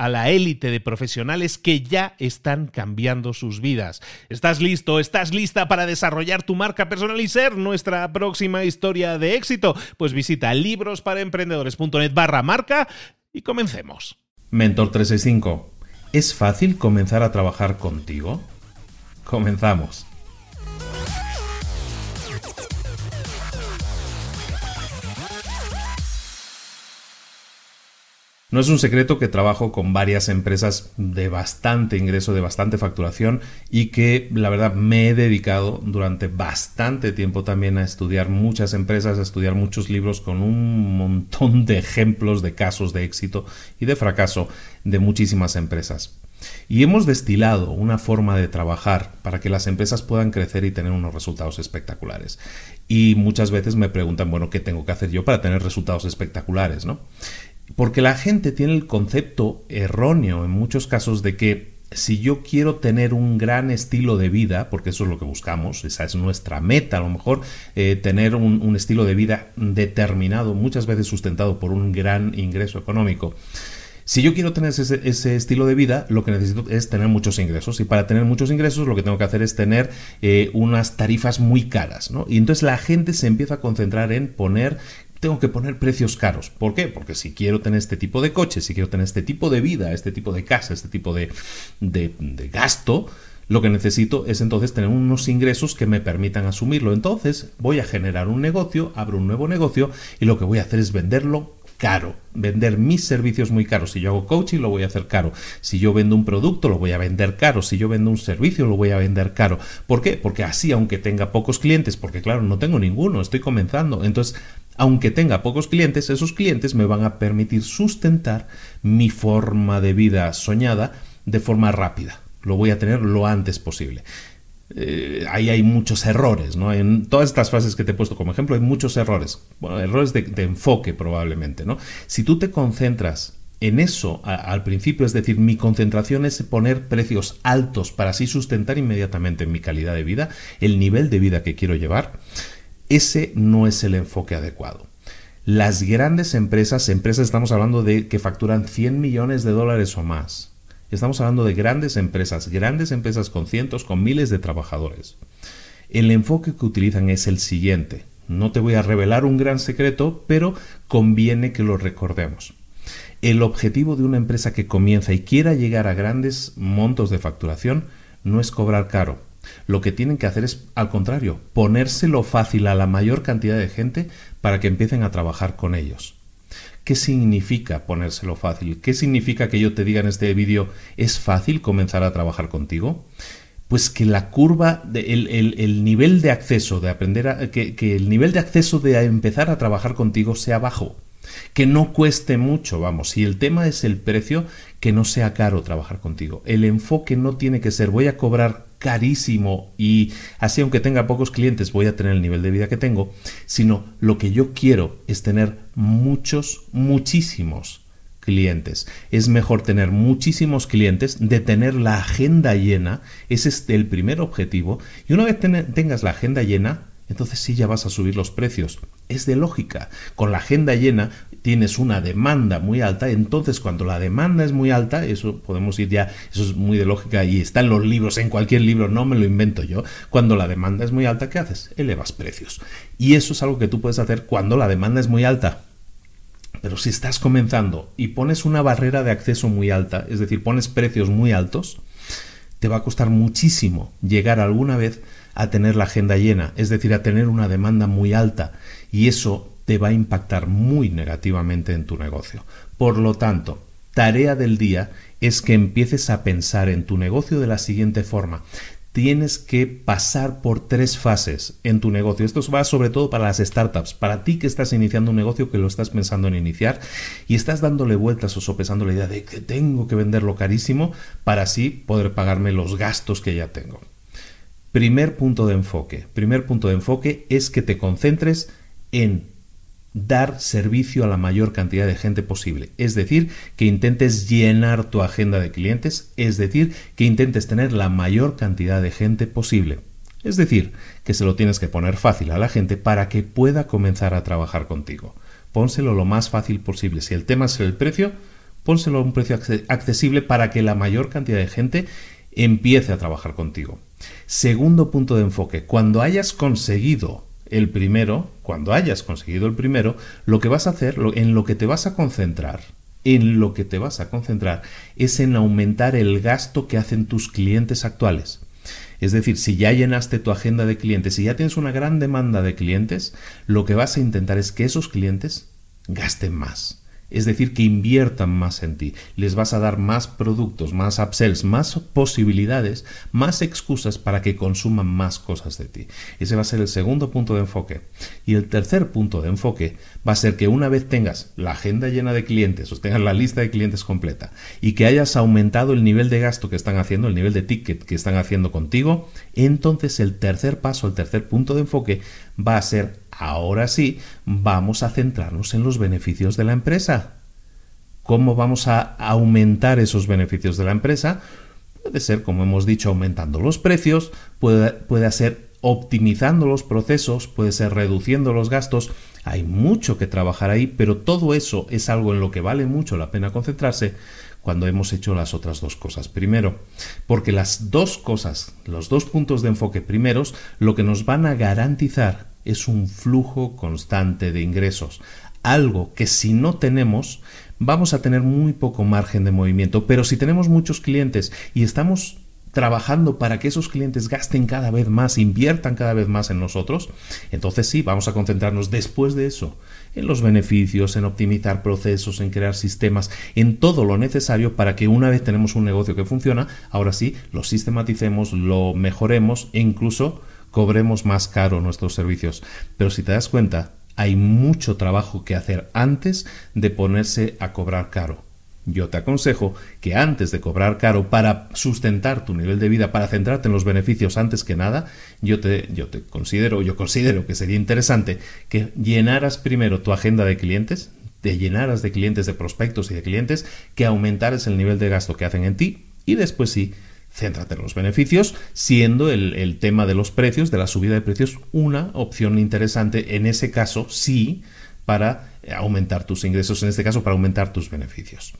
a la élite de profesionales que ya están cambiando sus vidas. ¿Estás listo? ¿Estás lista para desarrollar tu marca personal y ser nuestra próxima historia de éxito? Pues visita librosparaemprendedores.net barra marca y comencemos. Mentor 365. ¿Es fácil comenzar a trabajar contigo? Comenzamos. No es un secreto que trabajo con varias empresas de bastante ingreso, de bastante facturación y que la verdad me he dedicado durante bastante tiempo también a estudiar muchas empresas, a estudiar muchos libros con un montón de ejemplos de casos de éxito y de fracaso de muchísimas empresas. Y hemos destilado una forma de trabajar para que las empresas puedan crecer y tener unos resultados espectaculares. Y muchas veces me preguntan, bueno, ¿qué tengo que hacer yo para tener resultados espectaculares? ¿no? Porque la gente tiene el concepto erróneo en muchos casos de que si yo quiero tener un gran estilo de vida, porque eso es lo que buscamos, esa es nuestra meta, a lo mejor eh, tener un, estilo de vida determinado, muchas veces sustentado por un gran ingreso económico. Si yo quiero tener ese, estilo de vida, lo que necesito es tener muchos ingresos. Y para tener muchos ingresos, lo que tengo que hacer es tener eh, unas tarifas muy caras. ¿no? Y entonces la gente se empieza a concentrar en poner tengo que poner precios caros. ¿Por qué? Porque si quiero tener este tipo de coche, si quiero tener este tipo de vida, este tipo de casa, este tipo de, de, gasto, lo que necesito es entonces tener unos ingresos que me permitan asumirlo. Entonces voy a generar un negocio, abro un nuevo negocio y lo que voy a hacer es venderlo caro, vender mis servicios muy caros. Si yo hago coaching, lo voy a hacer caro. Si yo vendo un producto, lo voy a vender caro. Si yo vendo un servicio, lo voy a vender caro. ¿Por qué? Porque así, aunque tenga pocos clientes, porque claro, no tengo ninguno, estoy comenzando. Entonces, aunque tenga pocos clientes, esos clientes me van a permitir sustentar mi forma de vida soñada de forma rápida. Lo voy a tener lo antes posible. Eh, ahí hay muchos errores, ¿no? En todas estas fases que te he puesto como ejemplo hay muchos errores. Bueno, errores de, enfoque probablemente, ¿no? Si tú te concentras en eso al principio, es decir, mi concentración es poner precios altos para así sustentar inmediatamente mi calidad de vida, el nivel de vida que quiero llevar, ese no es el enfoque adecuado. Las grandes empresas, empresas estamos hablando de que facturan 100 millones de dólares o más. Estamos hablando de grandes empresas, grandes empresas con cientos, con miles de trabajadores. El enfoque que utilizan es el siguiente. No te voy a revelar un gran secreto, pero conviene que lo recordemos. El objetivo de una empresa que comienza y quiera llegar a grandes montos de facturación no es cobrar caro, lo que tienen que hacer es, al contrario, ponérselo fácil a la mayor cantidad de gente para que empiecen a trabajar con ellos. ¿Qué significa ponérselo fácil? ¿Qué significa que yo te diga en este vídeo es fácil comenzar a trabajar contigo? Pues que la curva, el, nivel de acceso, de aprender a, que, que el nivel de acceso de empezar a trabajar contigo sea bajo que no cueste mucho, vamos, si el tema es el precio, que no sea caro trabajar contigo. El enfoque no tiene que ser voy a cobrar carísimo y así aunque tenga pocos clientes voy a tener el nivel de vida que tengo, sino lo que yo quiero es tener muchos, muchísimos clientes. Es mejor tener muchísimos clientes, de tener la agenda llena, ese es el primer objetivo, y una vez tengas la agenda llena, entonces sí ya vas a subir los precios. Es de lógica. Con la agenda llena tienes una demanda muy alta, entonces cuando la demanda es muy alta, eso podemos ir ya, eso es muy de lógica y está en los libros, en cualquier libro, no me lo invento yo. Cuando la demanda es muy alta, ¿qué haces? Elevas precios. Y eso es algo que tú puedes hacer cuando la demanda es muy alta. Pero si estás comenzando y pones una barrera de acceso muy alta, es decir, pones precios muy altos, te va a costar muchísimo llegar alguna vez a tener la agenda llena, es decir, a tener una demanda muy alta y eso te va a impactar muy negativamente en tu negocio. Por lo tanto, tarea del día es que empieces a pensar en tu negocio de la siguiente forma. Tienes que pasar por tres fases en tu negocio. Esto va sobre todo para las startups, para ti que estás iniciando un negocio que lo estás pensando en iniciar y estás dándole vueltas o sopesando la idea de que tengo que venderlo carísimo para así poder pagarme los gastos que ya tengo. Primer punto de enfoque. Primer punto de enfoque es que te concentres en dar servicio a la mayor cantidad de gente posible. Es decir, que intentes llenar tu agenda de clientes, es decir, que intentes tener la mayor cantidad de gente posible. Es decir, que se lo tienes que poner fácil a la gente para que pueda comenzar a trabajar contigo. Pónselo lo más fácil posible. Si el tema es el precio, pónselo a un precio accesible para que la mayor cantidad de gente empiece a trabajar contigo. Segundo punto de enfoque, cuando hayas conseguido el primero, cuando hayas conseguido el primero, lo que vas a hacer, en lo que te vas a concentrar, en lo que te vas a concentrar es en aumentar el gasto que hacen tus clientes actuales. Es decir, si ya llenaste tu agenda de clientes, si ya tienes una gran demanda de clientes, lo que vas a intentar es que esos clientes gasten más es decir, que inviertan más en ti. Les vas a dar más productos, más upsells, más posibilidades, más excusas para que consuman más cosas de ti. Ese va a ser el segundo punto de enfoque. Y el tercer punto de enfoque va a ser que una vez tengas la agenda llena de clientes, o tengas la lista de clientes completa, y que hayas aumentado el nivel de gasto que están haciendo, el nivel de ticket que están haciendo contigo, entonces el tercer paso, el tercer punto de enfoque va a ser Ahora sí, vamos a centrarnos en los beneficios de la empresa. ¿Cómo vamos a aumentar esos beneficios de la empresa? Puede ser, como hemos dicho, aumentando los precios, puede, puede ser optimizando los procesos, puede ser reduciendo los gastos. Hay mucho que trabajar ahí, pero todo eso es algo en lo que vale mucho la pena concentrarse cuando hemos hecho las otras dos cosas. Primero, porque las dos cosas, los dos puntos de enfoque primeros, lo que nos van a garantizar es un flujo constante de ingresos, algo que si no tenemos vamos a tener muy poco margen de movimiento, pero si tenemos muchos clientes y estamos trabajando para que esos clientes gasten cada vez más, inviertan cada vez más en nosotros, entonces sí, vamos a concentrarnos después de eso en los beneficios, en optimizar procesos, en crear sistemas, en todo lo necesario para que una vez tenemos un negocio que funciona, ahora sí, lo sistematicemos, lo mejoremos e incluso cobremos más caro nuestros servicios. Pero si te das cuenta, hay mucho trabajo que hacer antes de ponerse a cobrar caro. Yo te aconsejo que antes de cobrar caro para sustentar tu nivel de vida, para centrarte en los beneficios antes que nada, yo te, yo te considero, yo considero que sería interesante que llenaras primero tu agenda de clientes, te llenaras de clientes, de prospectos y de clientes, que aumentaras el nivel de gasto que hacen en ti y después sí Céntrate en los beneficios, siendo el, tema de los precios, de la subida de precios, una opción interesante en ese caso, sí, para aumentar tus ingresos, en este caso para aumentar tus beneficios.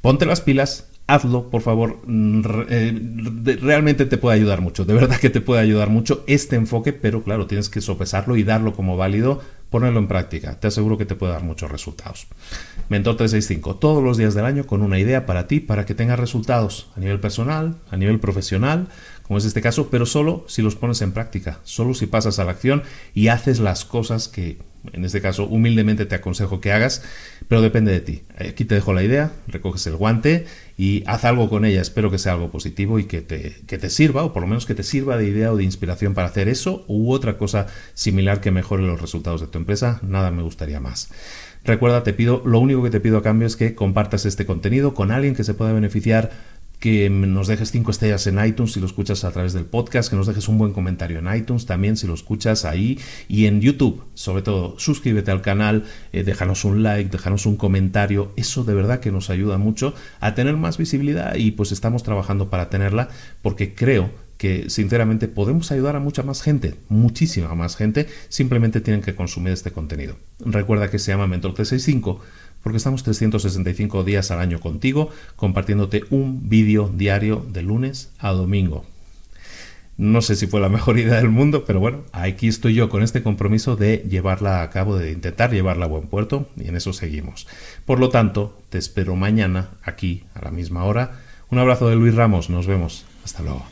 Ponte las pilas, hazlo, por favor. Mm, eh, realmente te puede ayudar mucho, de verdad que te puede ayudar mucho este enfoque, pero claro, tienes que sopesarlo y darlo como válido, ponerlo en práctica. Te aseguro que te puede dar muchos resultados. Mentor 365, todos los días del año con una idea para ti, para que tengas resultados a nivel personal, a nivel profesional, como es este caso, pero solo si los pones en práctica, solo si pasas a la acción y haces las cosas que, en este caso, humildemente te aconsejo que hagas, pero depende de ti. Aquí te dejo la idea, recoges el guante y haz algo con ella. Espero que sea algo positivo y que te, que te sirva, o por lo menos que te sirva de idea o de inspiración para hacer eso u otra cosa similar que mejore los resultados de tu empresa. Nada me gustaría más. Recuerda, te pido, lo único que te pido a cambio es que compartas este contenido con alguien que se pueda beneficiar que nos dejes cinco estrellas en iTunes si lo escuchas a través del podcast, que nos dejes un buen comentario en iTunes también si lo escuchas ahí y en YouTube, sobre todo, suscríbete al canal, eh, déjanos un like, déjanos un comentario, eso de verdad que nos ayuda mucho a tener más visibilidad y pues estamos trabajando para tenerla porque creo que sinceramente podemos ayudar a mucha más gente, muchísima más gente, simplemente tienen que consumir este contenido. Recuerda que se llama Mentor 365 porque estamos 365 días al año contigo, compartiéndote un vídeo diario de lunes a domingo. No sé si fue la mejor idea del mundo, pero bueno, aquí estoy yo con este compromiso de llevarla a cabo, de intentar llevarla a buen puerto, y en eso seguimos. Por lo tanto, te espero mañana aquí a la misma hora. Un abrazo de Luis Ramos, nos vemos. Hasta luego.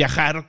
viajar